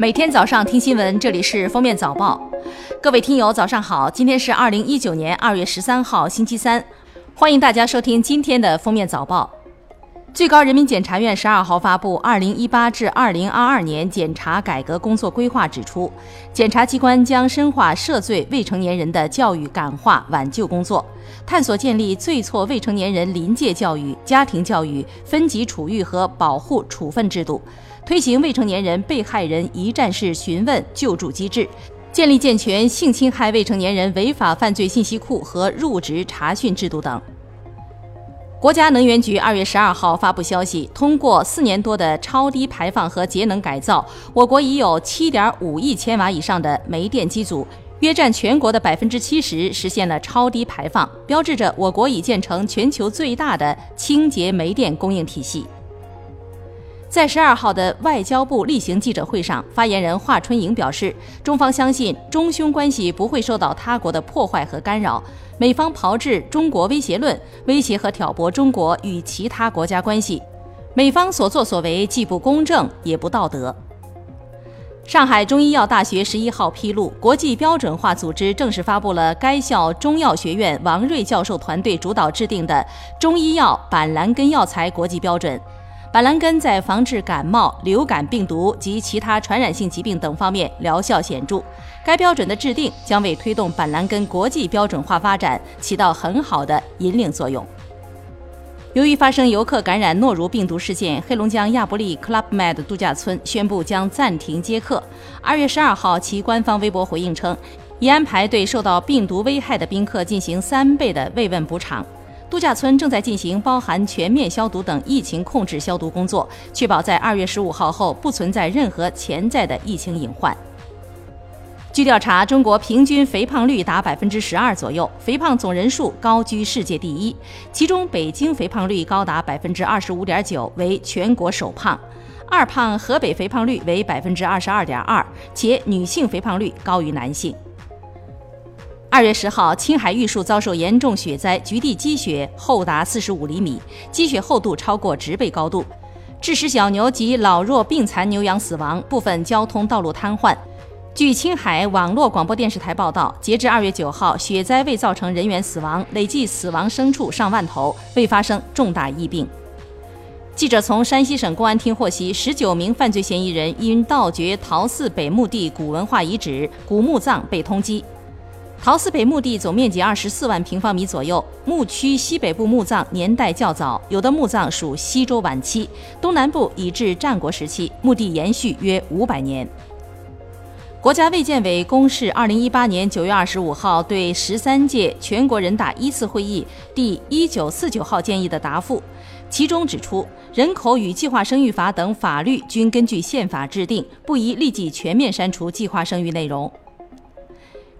每天早上听新闻，这里是封面早报。各位听友，早上好！今天是二零一九年二月十三号，星期三，欢迎大家收听今天的封面早报。最高人民检察院十二号发布《二零一八至二零二二年检察改革工作规划》，指出，检察机关将深化涉罪未成年人的教育感化挽救工作，探索建立罪错未成年人临界教育、家庭教育、分级处遇和保护处分制度，推行未成年人被害人一站式询问救助机制，建立健全性侵害未成年人违法犯罪信息库和入职查询制度等。国家能源局二月十二号发布消息，通过四年多的超低排放和节能改造，我国已有七点五亿千瓦以上的煤电机组，约占全国的百分之七十，实现了超低排放，标志着我国已建成全球最大的清洁煤电供应体系。在十二号的外交部例行记者会上，发言人华春莹表示，中方相信中匈关系不会受到他国的破坏和干扰。美方炮制中国威胁论，威胁和挑拨中国与其他国家关系，美方所作所为既不公正也不道德。上海中医药大学十一号披露，国际标准化组织正式发布了该校中药学院王瑞教授团队主导制定的中医药板蓝根药材国际标准。板蓝根在防治感冒、流感病毒及其他传染性疾病等方面疗效显著。该标准的制定将为推动板蓝根国际标准化发展起到很好的引领作用。由于发生游客感染诺如病毒事件，黑龙江亚布力 Club Med 度假村宣布将暂停接客。二月十二号，其官方微博回应称，已安排对受到病毒危害的宾客进行三倍的慰问补偿。度假村正在进行包含全面消毒等疫情控制消毒工作，确保在二月十五号后不存在任何潜在的疫情隐患。据调查，中国平均肥胖率达百分之十二左右，肥胖总人数高居世界第一，其中北京肥胖率高达百分之二十五点九，为全国首胖；二胖河北肥胖率为百分之二十二点二，且女性肥胖率高于男性。二月十号，青海玉树遭受严重雪灾，局地积雪厚达四十五厘米，积雪厚度超过植被高度，致使小牛及老弱病残牛羊死亡，部分交通道路瘫痪。据青海网络广播电视台报道，截至二月九号，雪灾未造成人员死亡，累计死亡牲畜上万头，未发生重大疫病。记者从山西省公安厅获悉，十九名犯罪嫌疑人因盗掘陶寺北墓地古文化遗址、古墓葬被通缉。陶寺北墓地总面积二十四万平方米左右，墓区西北部墓葬年代较早，有的墓葬属西周晚期，东南部已至战国时期，墓地延续约五百年。国家卫健委公示二零一八年九月二十五号对十三届全国人大一次会议第一九四九号建议的答复，其中指出，人口与计划生育法等法律均根据宪法制定，不宜立即全面删除计划生育内容。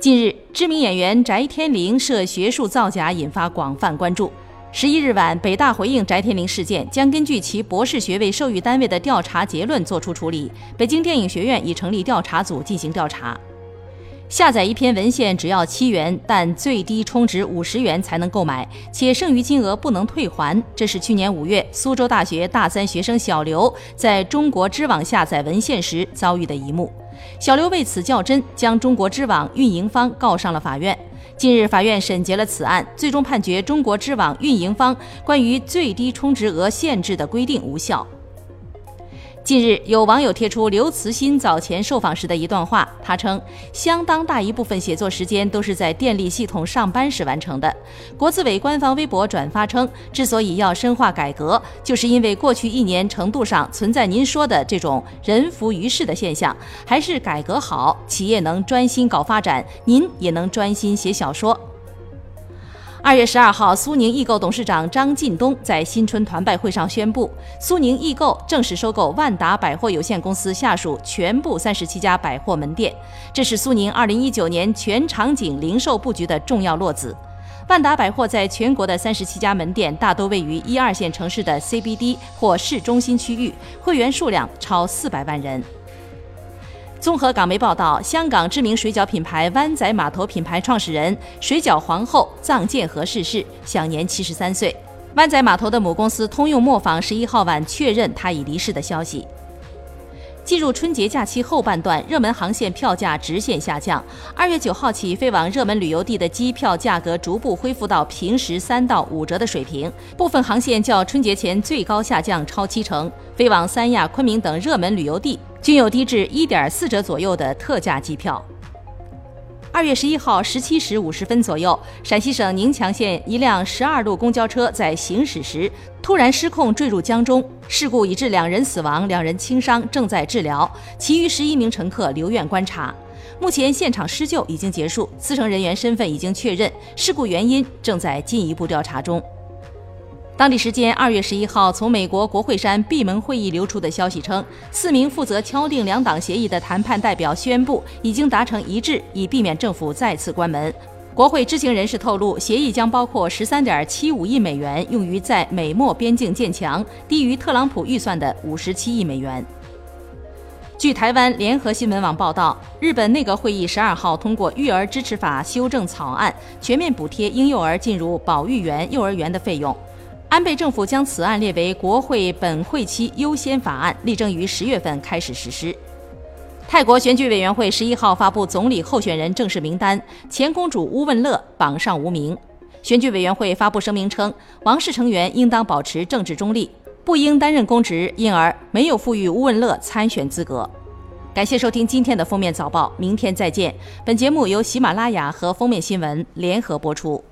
近日，知名演员翟天临涉学术造假，引发广泛关注。十一日晚，北大回应翟天临事件，将根据其博士学位授予单位的调查结论作出处理。北京电影学院已成立调查组进行调查。下载一篇文献只要七元，但最低充值五十元才能购买，且剩余金额不能退还。这是去年五月苏州大学大三学生小刘在中国知网下载文献时遭遇的一幕。小刘为此较真，将中国知网运营方告上了法院。近日，法院审结了此案，最终判决中国知网运营方关于最低充值额限制的规定无效。近日，有网友贴出刘慈欣早前受访时的一段话，他称，相当大一部分写作时间都是在电力系统上班时完成的。国资委官方微博转发称，之所以要深化改革，就是因为过去一年程度上存在您说的这种人浮于事的现象，还是改革好，企业能专心搞发展，您也能专心写小说。二月十二号，苏宁易购董事长张近东在新春团拜会上宣布，苏宁易购正式收购万达百货有限公司下属全部三十七家百货门店，这是苏宁二零一九年全场景零售布局的重要落子。万达百货在全国的三十七家门店大多位于一二线城市的 CBD 或市中心区域，会员数量超四百万人。综合港媒报道，香港知名水饺品牌湾仔码头品牌创始人、水饺皇后臧建和逝世，享年七十三岁。湾仔码头的母公司通用磨坊十一号晚确认他已离世的消息。进入春节假期后半段，热门航线票价直线下降。二月九号起，飞往热门旅游地的机票价格逐步恢复到平时三到五折的水平，部分航线较春节前最高下降超七成。飞往三亚、昆明等热门旅游地均有低至一点四折左右的特价机票。二月十一号十七时五十分左右，陕西省宁强县一辆十二路公交车在行驶时突然失控坠入江中，事故已致两人死亡，两人轻伤，正在治疗，其余十一名乘客留院观察。目前现场施救已经结束，司乘人员身份已经确认，事故原因正在进一步调查中。当地时间二月十一号，从美国国会山闭门会议流出的消息称，四名负责敲定两党协议的谈判代表宣布已经达成一致，以避免政府再次关门。国会知情人士透露，协议将包括十三点七五亿美元用于在美墨边境建墙，低于特朗普预算的五十七亿美元。据台湾联合新闻网报道，日本内阁会议十二号通过育儿支持法修正草案，全面补贴婴幼儿进入保育园、幼儿园的费用。安倍政府将此案列为国会本会期优先法案，力争于十月份开始实施。泰国选举委员会十一号发布总理候选人正式名单，前公主乌汶乐榜上无名。选举委员会发布声明称，王室成员应当保持政治中立，不应担任公职，因而没有赋予乌汶乐参选资格。感谢收听今天的封面早报，明天再见。本节目由喜马拉雅和封面新闻联合播出。